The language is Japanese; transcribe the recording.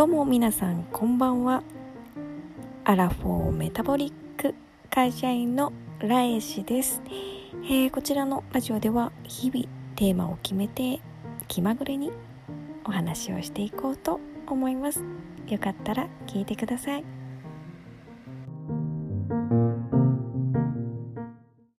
どうも皆さんこんばんは。アラフォーメタボリック会社員のラエシです、えー、こちらのラジオでは日々テーマを決めて気まぐれにお話をしていこうと思います。よかったら聞いてください。